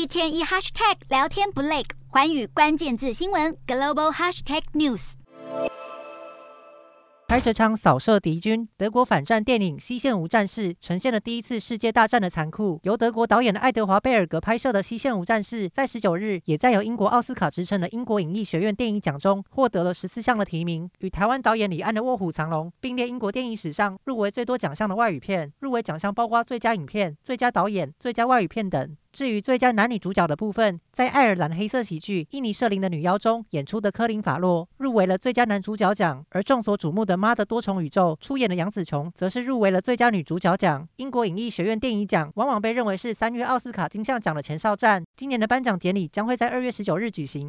一天一 hashtag 聊天不累，寰宇关键字新闻 global hashtag news。开着枪扫射敌军，德国反战电影《西线无战事》呈现了第一次世界大战的残酷。由德国导演的爱德华·贝尔格拍摄的《西线无战事》，在十九日也在由英国奥斯卡之称的英国影艺学院电影奖中获得了十四项的提名，与台湾导演李安的《卧虎藏龙》并列英国电影史上入围最多奖项的外语片。入围奖项包括最佳影片、最佳导演、最佳外语片等。至于最佳男女主角的部分，在爱尔兰黑色喜剧《伊尼舍林的女妖》中演出的科林·法洛入围了最佳男主角奖，而众所瞩目的《妈的多重宇宙》出演的杨紫琼则是入围了最佳女主角奖。英国影艺学院电影奖往往被认为是三月奥斯卡金像奖的前哨战，今年的颁奖典礼将会在二月十九日举行。